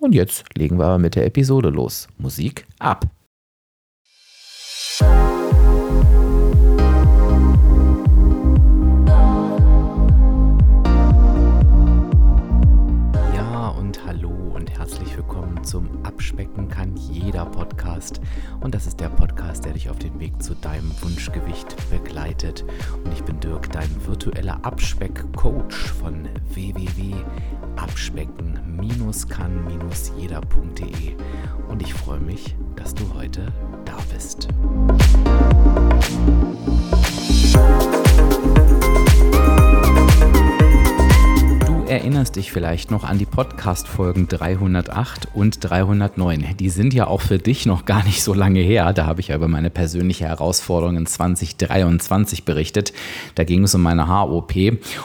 Und jetzt legen wir aber mit der Episode los. Musik ab. zum Abspecken kann jeder Podcast. Und das ist der Podcast, Weg zu deinem Wunschgewicht begleitet. Und ich bin Dirk, dein virtueller Abspeck-Coach von www.abspecken-kann-jeder.de. Und ich freue mich, dass du heute da bist. Erinnerst dich vielleicht noch an die Podcast-Folgen 308 und 309. Die sind ja auch für dich noch gar nicht so lange her. Da habe ich ja über meine persönliche Herausforderung in 2023 berichtet. Da ging es um meine HOP.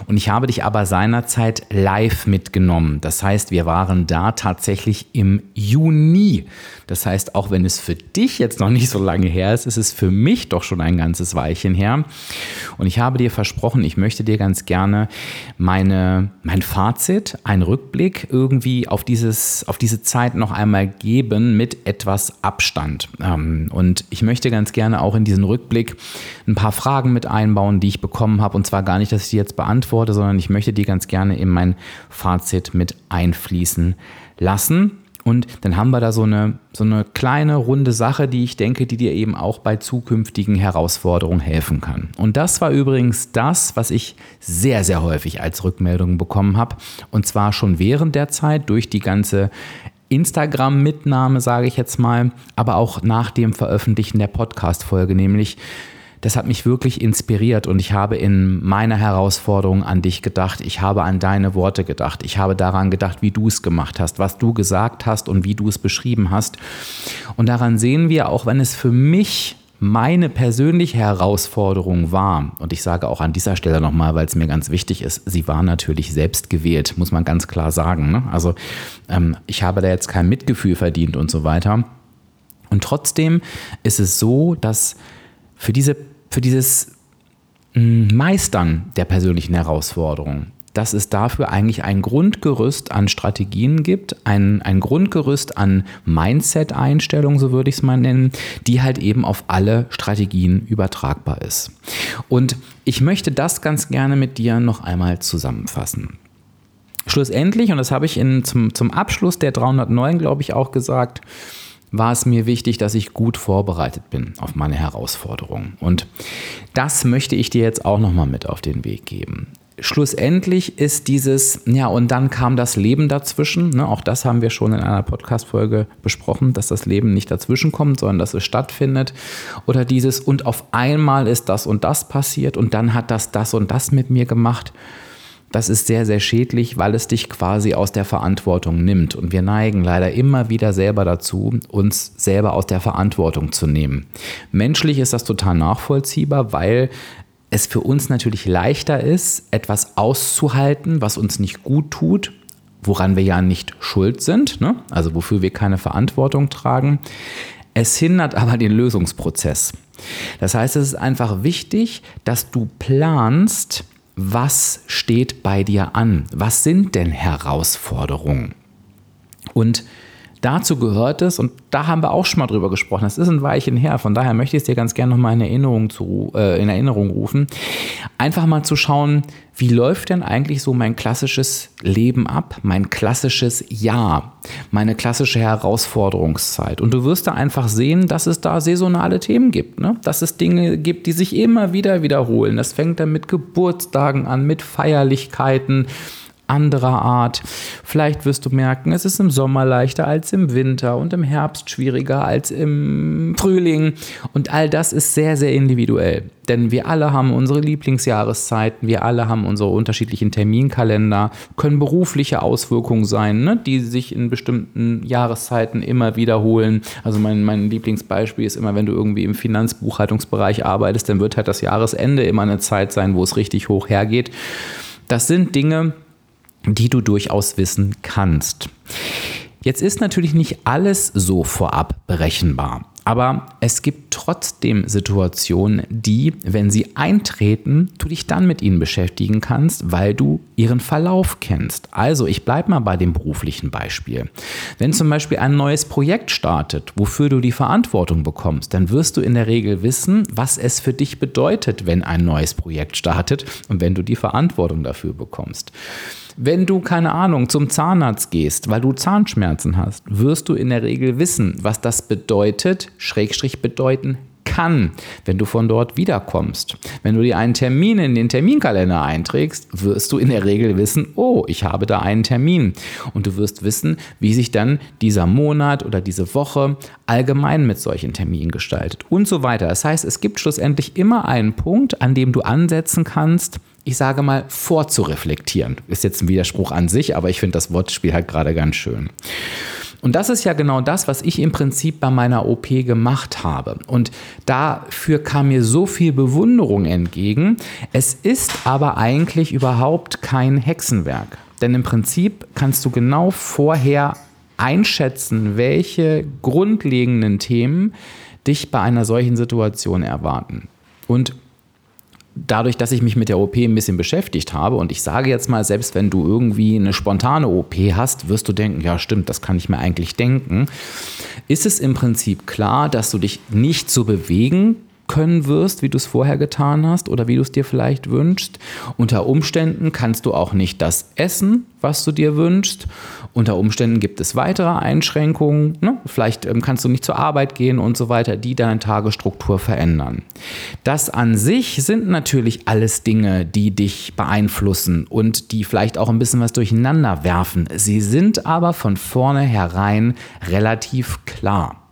Und ich habe dich aber seinerzeit live mitgenommen. Das heißt, wir waren da tatsächlich im Juni. Das heißt, auch wenn es für dich jetzt noch nicht so lange her ist, ist es für mich doch schon ein ganzes Weilchen her. Und ich habe dir versprochen, ich möchte dir ganz gerne meine, mein Fazit, einen Rückblick irgendwie auf, dieses, auf diese Zeit noch einmal geben mit etwas Abstand. Ähm, und ich möchte ganz gerne auch in diesen Rückblick ein paar Fragen mit einbauen, die ich bekommen habe. Und zwar gar nicht, dass ich die jetzt beantworte, sondern ich möchte die ganz gerne in mein Fazit mit einfließen lassen. Und dann haben wir da so eine, so eine kleine runde Sache, die ich denke, die dir eben auch bei zukünftigen Herausforderungen helfen kann. Und das war übrigens das, was ich sehr, sehr häufig als Rückmeldung bekommen habe. Und zwar schon während der Zeit durch die ganze Instagram-Mitnahme, sage ich jetzt mal, aber auch nach dem Veröffentlichen der Podcast-Folge, nämlich das hat mich wirklich inspiriert und ich habe in meiner Herausforderung an dich gedacht. Ich habe an deine Worte gedacht. Ich habe daran gedacht, wie du es gemacht hast, was du gesagt hast und wie du es beschrieben hast. Und daran sehen wir, auch wenn es für mich meine persönliche Herausforderung war, und ich sage auch an dieser Stelle nochmal, weil es mir ganz wichtig ist, sie war natürlich selbst gewählt, muss man ganz klar sagen. Ne? Also ähm, ich habe da jetzt kein Mitgefühl verdient und so weiter. Und trotzdem ist es so, dass für diese für dieses mm, Meistern der persönlichen Herausforderungen, dass es dafür eigentlich ein Grundgerüst an Strategien gibt, ein, ein Grundgerüst an Mindset-Einstellungen, so würde ich es mal nennen, die halt eben auf alle Strategien übertragbar ist. Und ich möchte das ganz gerne mit dir noch einmal zusammenfassen. Schlussendlich, und das habe ich in, zum, zum Abschluss der 309, glaube ich, auch gesagt, war es mir wichtig, dass ich gut vorbereitet bin auf meine Herausforderungen. Und das möchte ich dir jetzt auch nochmal mit auf den Weg geben. Schlussendlich ist dieses, ja, und dann kam das Leben dazwischen. Ne, auch das haben wir schon in einer Podcast-Folge besprochen, dass das Leben nicht dazwischen kommt, sondern dass es stattfindet. Oder dieses, und auf einmal ist das und das passiert und dann hat das das und das mit mir gemacht das ist sehr, sehr schädlich, weil es dich quasi aus der Verantwortung nimmt. Und wir neigen leider immer wieder selber dazu, uns selber aus der Verantwortung zu nehmen. Menschlich ist das total nachvollziehbar, weil es für uns natürlich leichter ist, etwas auszuhalten, was uns nicht gut tut, woran wir ja nicht schuld sind, ne? also wofür wir keine Verantwortung tragen. Es hindert aber den Lösungsprozess. Das heißt, es ist einfach wichtig, dass du planst, was steht bei dir an? Was sind denn Herausforderungen? Und dazu gehört es, und da haben wir auch schon mal drüber gesprochen, das ist ein Weilchen her, von daher möchte ich es dir ganz gerne nochmal in Erinnerung, zu, äh, in Erinnerung rufen, einfach mal zu schauen, wie läuft denn eigentlich so mein klassisches Leben ab, mein klassisches Jahr, meine klassische Herausforderungszeit. Und du wirst da einfach sehen, dass es da saisonale Themen gibt, ne? dass es Dinge gibt, die sich immer wieder wiederholen. Das fängt dann mit Geburtstagen an, mit Feierlichkeiten, anderer Art. Vielleicht wirst du merken, es ist im Sommer leichter als im Winter und im Herbst schwieriger als im Frühling. Und all das ist sehr, sehr individuell. Denn wir alle haben unsere Lieblingsjahreszeiten, wir alle haben unsere unterschiedlichen Terminkalender, können berufliche Auswirkungen sein, ne, die sich in bestimmten Jahreszeiten immer wiederholen. Also mein, mein Lieblingsbeispiel ist immer, wenn du irgendwie im Finanzbuchhaltungsbereich arbeitest, dann wird halt das Jahresende immer eine Zeit sein, wo es richtig hoch hergeht. Das sind Dinge, die du durchaus wissen kannst. Jetzt ist natürlich nicht alles so vorab berechenbar. Aber es gibt trotzdem Situationen, die, wenn sie eintreten, du dich dann mit ihnen beschäftigen kannst, weil du ihren Verlauf kennst. Also ich bleibe mal bei dem beruflichen Beispiel. Wenn zum Beispiel ein neues Projekt startet, wofür du die Verantwortung bekommst, dann wirst du in der Regel wissen, was es für dich bedeutet, wenn ein neues Projekt startet und wenn du die Verantwortung dafür bekommst. Wenn du, keine Ahnung, zum Zahnarzt gehst, weil du Zahnschmerzen hast, wirst du in der Regel wissen, was das bedeutet, Schrägstrich bedeuten kann, wenn du von dort wiederkommst. Wenn du dir einen Termin in den Terminkalender einträgst, wirst du in der Regel wissen, oh, ich habe da einen Termin. Und du wirst wissen, wie sich dann dieser Monat oder diese Woche allgemein mit solchen Terminen gestaltet und so weiter. Das heißt, es gibt schlussendlich immer einen Punkt, an dem du ansetzen kannst, ich sage mal, vorzureflektieren. Ist jetzt ein Widerspruch an sich, aber ich finde das Wortspiel halt gerade ganz schön. Und das ist ja genau das, was ich im Prinzip bei meiner OP gemacht habe. Und dafür kam mir so viel Bewunderung entgegen. Es ist aber eigentlich überhaupt kein Hexenwerk. Denn im Prinzip kannst du genau vorher einschätzen, welche grundlegenden Themen dich bei einer solchen Situation erwarten. Und dadurch, dass ich mich mit der OP ein bisschen beschäftigt habe und ich sage jetzt mal, selbst wenn du irgendwie eine spontane OP hast, wirst du denken, ja stimmt, das kann ich mir eigentlich denken, ist es im Prinzip klar, dass du dich nicht so bewegen können wirst, wie du es vorher getan hast oder wie du es dir vielleicht wünschst. Unter Umständen kannst du auch nicht das essen, was du dir wünschst. Unter Umständen gibt es weitere Einschränkungen. Ne? Vielleicht ähm, kannst du nicht zur Arbeit gehen und so weiter, die deine Tagesstruktur verändern. Das an sich sind natürlich alles Dinge, die dich beeinflussen und die vielleicht auch ein bisschen was durcheinander werfen. Sie sind aber von vornherein relativ klar.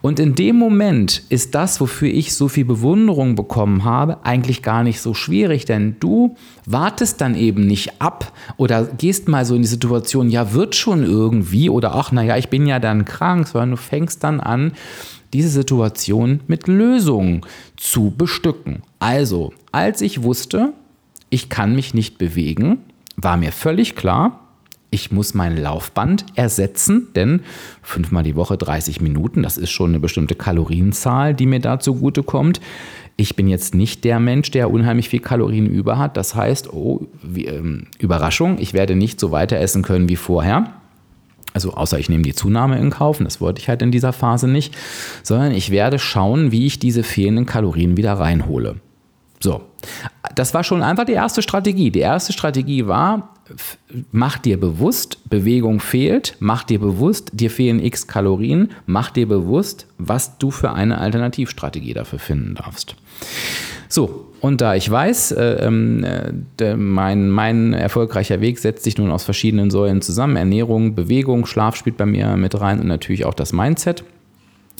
Und in dem Moment ist das, wofür ich so viel Bewunderung bekommen habe, eigentlich gar nicht so schwierig, denn du wartest dann eben nicht ab oder gehst mal so in die Situation, ja, wird schon irgendwie oder ach, naja, ich bin ja dann krank, sondern du fängst dann an, diese Situation mit Lösungen zu bestücken. Also, als ich wusste, ich kann mich nicht bewegen, war mir völlig klar, ich muss mein Laufband ersetzen, denn fünfmal die Woche 30 Minuten, das ist schon eine bestimmte Kalorienzahl, die mir da zugute kommt. Ich bin jetzt nicht der Mensch, der unheimlich viel Kalorien über hat. Das heißt, oh, wie, ähm, Überraschung, ich werde nicht so weiter essen können wie vorher. Also außer ich nehme die Zunahme in Kauf, das wollte ich halt in dieser Phase nicht, sondern ich werde schauen, wie ich diese fehlenden Kalorien wieder reinhole. So, das war schon einfach die erste Strategie. Die erste Strategie war, mach dir bewusst, Bewegung fehlt, mach dir bewusst, dir fehlen x Kalorien, mach dir bewusst, was du für eine Alternativstrategie dafür finden darfst. So, und da ich weiß, äh, ähm, äh, mein, mein erfolgreicher Weg setzt sich nun aus verschiedenen Säulen zusammen, Ernährung, Bewegung, Schlaf spielt bei mir mit rein und natürlich auch das Mindset,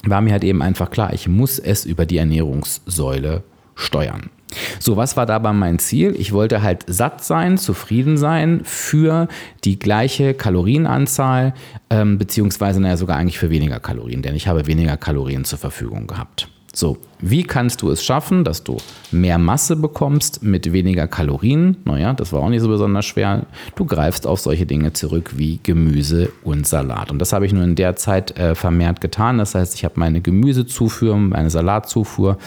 war mir halt eben einfach klar, ich muss es über die Ernährungssäule steuern. So, was war dabei mein Ziel? Ich wollte halt satt sein, zufrieden sein für die gleiche Kalorienanzahl, ähm, beziehungsweise naja, sogar eigentlich für weniger Kalorien, denn ich habe weniger Kalorien zur Verfügung gehabt. So, wie kannst du es schaffen, dass du mehr Masse bekommst mit weniger Kalorien? Naja, das war auch nicht so besonders schwer. Du greifst auf solche Dinge zurück wie Gemüse und Salat. Und das habe ich nur in der Zeit äh, vermehrt getan. Das heißt, ich habe meine Gemüsezufuhr, meine Salatzufuhr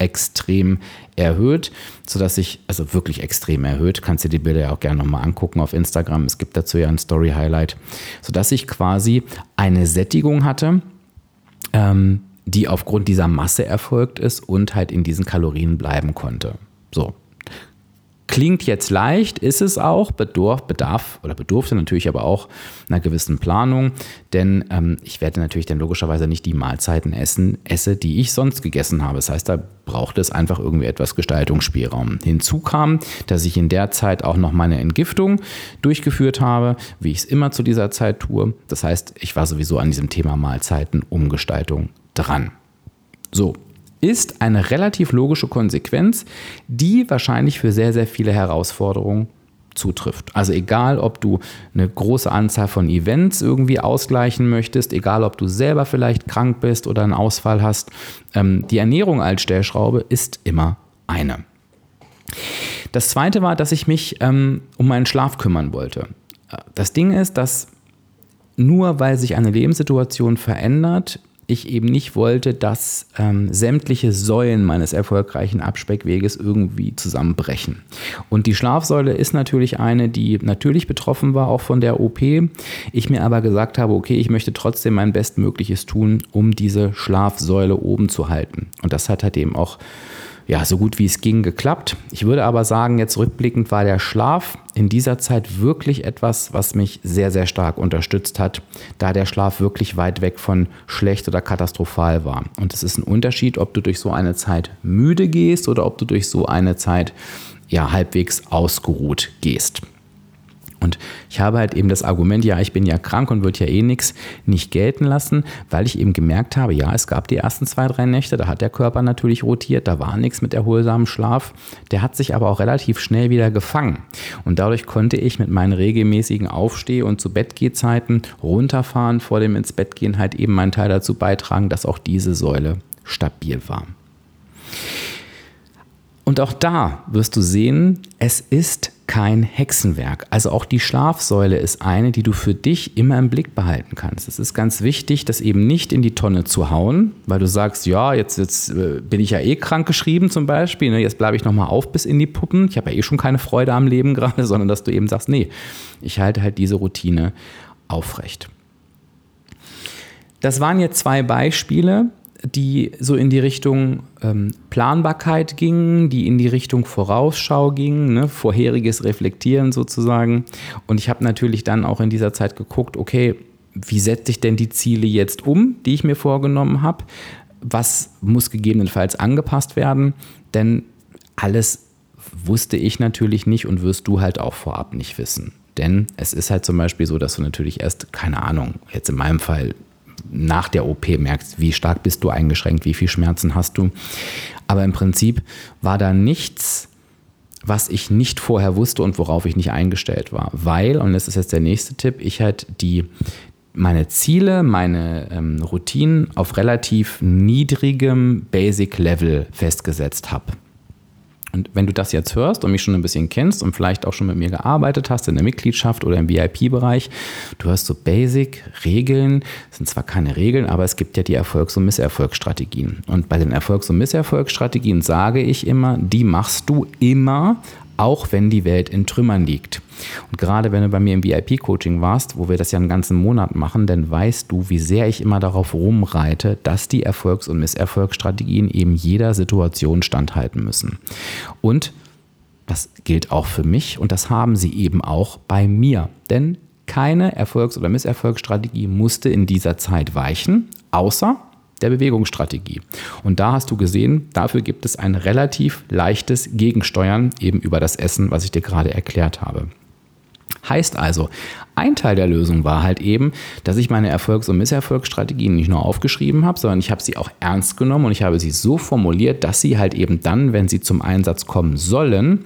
extrem erhöht, sodass ich, also wirklich extrem erhöht, kannst du die Bilder ja auch gerne nochmal angucken auf Instagram. Es gibt dazu ja ein Story-Highlight, sodass ich quasi eine Sättigung hatte. Ähm, die aufgrund dieser Masse erfolgt ist und halt in diesen Kalorien bleiben konnte. So. Klingt jetzt leicht, ist es auch, bedarf, bedarf oder bedurfte natürlich aber auch einer gewissen Planung, denn ähm, ich werde natürlich dann logischerweise nicht die Mahlzeiten essen, esse, die ich sonst gegessen habe. Das heißt, da braucht es einfach irgendwie etwas Gestaltungsspielraum. Hinzu kam, dass ich in der Zeit auch noch meine Entgiftung durchgeführt habe, wie ich es immer zu dieser Zeit tue. Das heißt, ich war sowieso an diesem Thema Mahlzeiten, Umgestaltung dran. So, ist eine relativ logische Konsequenz, die wahrscheinlich für sehr, sehr viele Herausforderungen zutrifft. Also egal, ob du eine große Anzahl von Events irgendwie ausgleichen möchtest, egal, ob du selber vielleicht krank bist oder einen Ausfall hast, ähm, die Ernährung als Stellschraube ist immer eine. Das zweite war, dass ich mich ähm, um meinen Schlaf kümmern wollte. Das Ding ist, dass nur weil sich eine Lebenssituation verändert, ich eben nicht wollte, dass ähm, sämtliche Säulen meines erfolgreichen Abspeckweges irgendwie zusammenbrechen. Und die Schlafsäule ist natürlich eine, die natürlich betroffen war, auch von der OP. Ich mir aber gesagt habe, okay, ich möchte trotzdem mein Bestmögliches tun, um diese Schlafsäule oben zu halten. Und das hat halt eben auch ja, so gut wie es ging geklappt. Ich würde aber sagen, jetzt rückblickend war der Schlaf in dieser Zeit wirklich etwas, was mich sehr, sehr stark unterstützt hat, da der Schlaf wirklich weit weg von schlecht oder katastrophal war. Und es ist ein Unterschied, ob du durch so eine Zeit müde gehst oder ob du durch so eine Zeit ja halbwegs ausgeruht gehst. Und ich habe halt eben das Argument, ja, ich bin ja krank und wird ja eh nichts, nicht gelten lassen, weil ich eben gemerkt habe, ja, es gab die ersten zwei, drei Nächte, da hat der Körper natürlich rotiert, da war nichts mit erholsamem Schlaf. Der hat sich aber auch relativ schnell wieder gefangen. Und dadurch konnte ich mit meinen regelmäßigen Aufsteh- und zu Bettgehzeiten runterfahren, vor dem ins Bett gehen, halt eben meinen Teil dazu beitragen, dass auch diese Säule stabil war. Und auch da wirst du sehen, es ist kein Hexenwerk. Also auch die Schlafsäule ist eine, die du für dich immer im Blick behalten kannst. Es ist ganz wichtig, das eben nicht in die Tonne zu hauen, weil du sagst, ja, jetzt, jetzt äh, bin ich ja eh krank geschrieben zum Beispiel, ne, jetzt bleibe ich nochmal auf bis in die Puppen. Ich habe ja eh schon keine Freude am Leben gerade, sondern dass du eben sagst, nee, ich halte halt diese Routine aufrecht. Das waren jetzt zwei Beispiele, die so in die Richtung ähm, Planbarkeit gingen, die in die Richtung Vorausschau gingen, ne, vorheriges Reflektieren sozusagen. Und ich habe natürlich dann auch in dieser Zeit geguckt, okay, wie setze ich denn die Ziele jetzt um, die ich mir vorgenommen habe? Was muss gegebenenfalls angepasst werden? Denn alles wusste ich natürlich nicht und wirst du halt auch vorab nicht wissen. Denn es ist halt zum Beispiel so, dass du natürlich erst, keine Ahnung, jetzt in meinem Fall nach der OP merkst, wie stark bist du eingeschränkt, wie viel Schmerzen hast du. Aber im Prinzip war da nichts, was ich nicht vorher wusste und worauf ich nicht eingestellt war. Weil, und das ist jetzt der nächste Tipp, ich halt die, meine Ziele, meine ähm, Routinen auf relativ niedrigem Basic-Level festgesetzt habe. Und wenn du das jetzt hörst und mich schon ein bisschen kennst und vielleicht auch schon mit mir gearbeitet hast in der Mitgliedschaft oder im VIP-Bereich, du hast so Basic-Regeln, sind zwar keine Regeln, aber es gibt ja die Erfolgs- und Misserfolgsstrategien. Und bei den Erfolgs- und Misserfolgsstrategien sage ich immer, die machst du immer auch wenn die Welt in Trümmern liegt. Und gerade wenn du bei mir im VIP-Coaching warst, wo wir das ja einen ganzen Monat machen, dann weißt du, wie sehr ich immer darauf rumreite, dass die Erfolgs- und Misserfolgsstrategien eben jeder Situation standhalten müssen. Und das gilt auch für mich und das haben sie eben auch bei mir. Denn keine Erfolgs- oder Misserfolgsstrategie musste in dieser Zeit weichen, außer der Bewegungsstrategie. Und da hast du gesehen, dafür gibt es ein relativ leichtes Gegensteuern eben über das Essen, was ich dir gerade erklärt habe. Heißt also, ein Teil der Lösung war halt eben, dass ich meine Erfolgs- und Misserfolgsstrategien nicht nur aufgeschrieben habe, sondern ich habe sie auch ernst genommen und ich habe sie so formuliert, dass sie halt eben dann, wenn sie zum Einsatz kommen sollen,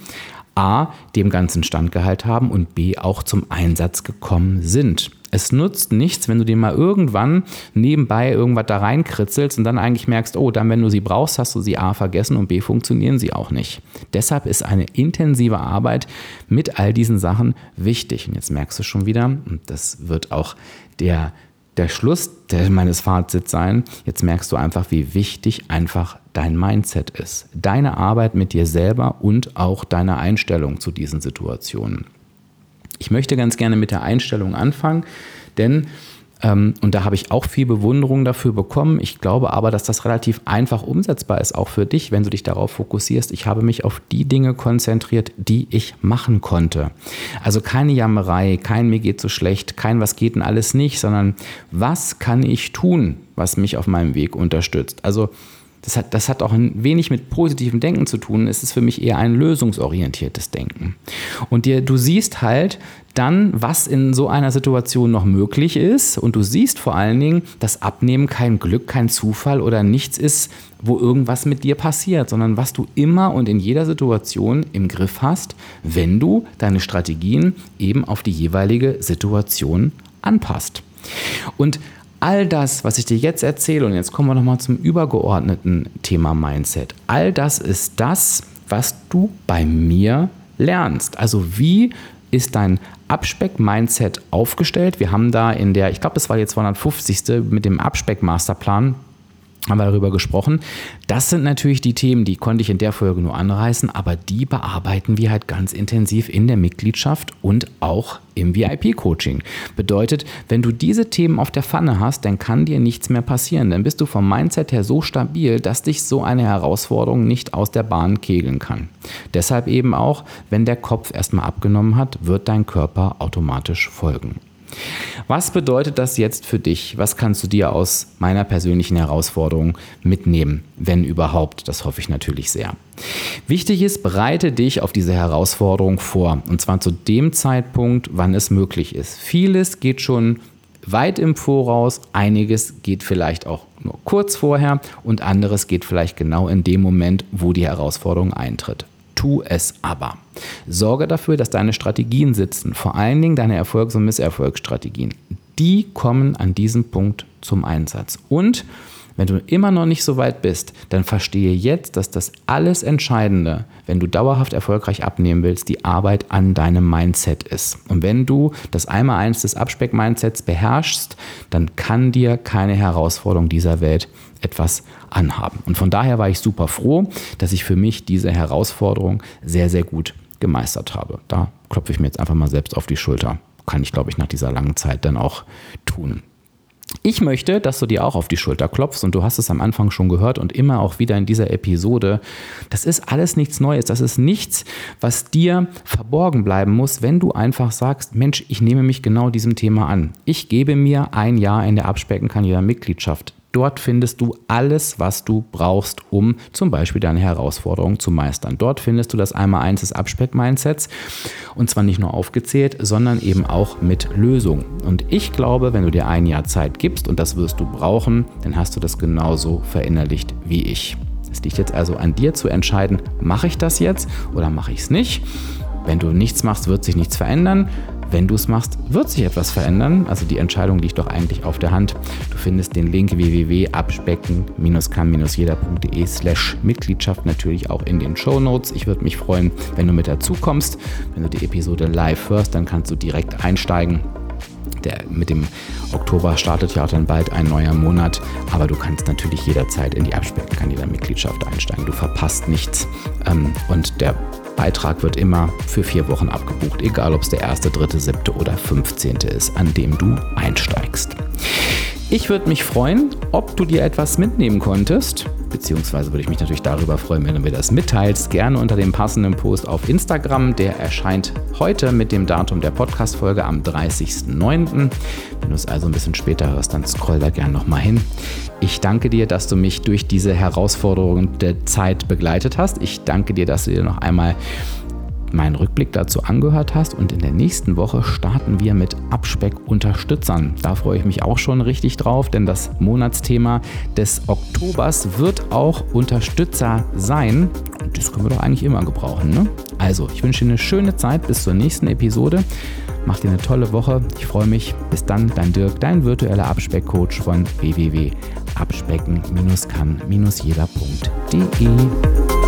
A, dem Ganzen Standgehalt haben und B, auch zum Einsatz gekommen sind. Es nutzt nichts, wenn du dir mal irgendwann nebenbei irgendwas da reinkritzelst und dann eigentlich merkst, oh, dann, wenn du sie brauchst, hast du sie A vergessen und B funktionieren sie auch nicht. Deshalb ist eine intensive Arbeit mit all diesen Sachen wichtig. Und jetzt merkst du schon wieder, und das wird auch der der Schluss meines Fazits sein, jetzt merkst du einfach, wie wichtig einfach dein Mindset ist. Deine Arbeit mit dir selber und auch deine Einstellung zu diesen Situationen. Ich möchte ganz gerne mit der Einstellung anfangen, denn ähm, und da habe ich auch viel Bewunderung dafür bekommen. Ich glaube aber, dass das relativ einfach umsetzbar ist, auch für dich, wenn du dich darauf fokussierst. Ich habe mich auf die Dinge konzentriert, die ich machen konnte. Also keine Jammerei, kein mir geht so schlecht, kein was geht denn alles nicht, sondern was kann ich tun, was mich auf meinem Weg unterstützt. Also das hat, das hat auch ein wenig mit positivem Denken zu tun. Es ist für mich eher ein lösungsorientiertes Denken. Und dir, du siehst halt dann, was in so einer Situation noch möglich ist. Und du siehst vor allen Dingen, dass Abnehmen kein Glück, kein Zufall oder nichts ist, wo irgendwas mit dir passiert, sondern was du immer und in jeder Situation im Griff hast, wenn du deine Strategien eben auf die jeweilige Situation anpasst. Und all das, was ich dir jetzt erzähle, und jetzt kommen wir nochmal zum übergeordneten Thema Mindset, all das ist das, was du bei mir lernst. Also wie ist dein Abspeck-Mindset aufgestellt? Wir haben da in der, ich glaube, das war jetzt 250. mit dem Abspeck-Masterplan haben wir darüber gesprochen. Das sind natürlich die Themen, die konnte ich in der Folge nur anreißen, aber die bearbeiten wir halt ganz intensiv in der Mitgliedschaft und auch im VIP-Coaching. Bedeutet, wenn du diese Themen auf der Pfanne hast, dann kann dir nichts mehr passieren. Dann bist du vom Mindset her so stabil, dass dich so eine Herausforderung nicht aus der Bahn kegeln kann. Deshalb eben auch, wenn der Kopf erstmal abgenommen hat, wird dein Körper automatisch folgen. Was bedeutet das jetzt für dich? Was kannst du dir aus meiner persönlichen Herausforderung mitnehmen, wenn überhaupt? Das hoffe ich natürlich sehr. Wichtig ist, bereite dich auf diese Herausforderung vor. Und zwar zu dem Zeitpunkt, wann es möglich ist. Vieles geht schon weit im Voraus, einiges geht vielleicht auch nur kurz vorher und anderes geht vielleicht genau in dem Moment, wo die Herausforderung eintritt. Tu es aber. Sorge dafür, dass deine Strategien sitzen, vor allen Dingen deine Erfolgs- und Misserfolgsstrategien. Die kommen an diesem Punkt zum Einsatz. Und wenn du immer noch nicht so weit bist, dann verstehe jetzt, dass das alles Entscheidende, wenn du dauerhaft erfolgreich abnehmen willst, die Arbeit an deinem Mindset ist. Und wenn du das Einmal-Eins des Abspeck-Mindsets beherrschst, dann kann dir keine Herausforderung dieser Welt etwas anhaben. Und von daher war ich super froh, dass ich für mich diese Herausforderung sehr, sehr gut gemeistert habe. Da klopfe ich mir jetzt einfach mal selbst auf die Schulter. Kann ich, glaube ich, nach dieser langen Zeit dann auch tun. Ich möchte, dass du dir auch auf die Schulter klopfst und du hast es am Anfang schon gehört und immer auch wieder in dieser Episode. Das ist alles nichts Neues. Das ist nichts, was dir verborgen bleiben muss, wenn du einfach sagst, Mensch, ich nehme mich genau diesem Thema an. Ich gebe mir ein Jahr in der Abspeckenkandidat-Mitgliedschaft Dort findest du alles, was du brauchst, um zum Beispiel deine Herausforderungen zu meistern. Dort findest du das Einmal-Eins des Abspeck-Mindsets und zwar nicht nur aufgezählt, sondern eben auch mit Lösungen. Und ich glaube, wenn du dir ein Jahr Zeit gibst und das wirst du brauchen, dann hast du das genauso verinnerlicht wie ich. Es liegt jetzt also an dir zu entscheiden, mache ich das jetzt oder mache ich es nicht. Wenn du nichts machst, wird sich nichts verändern. Wenn du es machst, wird sich etwas verändern. Also die Entscheidung liegt doch eigentlich auf der Hand. Du findest den Link www.abspecken-kann-jeder.de slash Mitgliedschaft natürlich auch in den Show Notes. Ich würde mich freuen, wenn du mit dazu kommst. Wenn du die Episode live hörst, dann kannst du direkt einsteigen. Der, mit dem Oktober startet ja auch dann bald ein neuer Monat, aber du kannst natürlich jederzeit in die Abspecken-Kandidat-Mitgliedschaft einsteigen. Du verpasst nichts ähm, und der Beitrag wird immer für vier Wochen abgebucht, egal ob es der erste, dritte, siebte oder 15. ist, an dem du einsteigst. Ich würde mich freuen, ob du dir etwas mitnehmen konntest, beziehungsweise würde ich mich natürlich darüber freuen, wenn du mir das mitteilst. Gerne unter dem passenden Post auf Instagram. Der erscheint heute mit dem Datum der Podcast-Folge am 30.09. Wenn du es also ein bisschen später hörst, dann scroll da gerne nochmal hin. Ich danke dir, dass du mich durch diese Herausforderung der Zeit begleitet hast. Ich danke dir, dass du dir noch einmal meinen Rückblick dazu angehört hast. Und in der nächsten Woche starten wir mit Abspeck-Unterstützern. Da freue ich mich auch schon richtig drauf, denn das Monatsthema des Oktobers wird auch Unterstützer sein. Und das können wir doch eigentlich immer gebrauchen. Ne? Also, ich wünsche dir eine schöne Zeit bis zur nächsten Episode. Mach dir eine tolle Woche. Ich freue mich. Bis dann, dein Dirk, dein virtueller Abspeckcoach von www.abspecken-kann-jeder.de.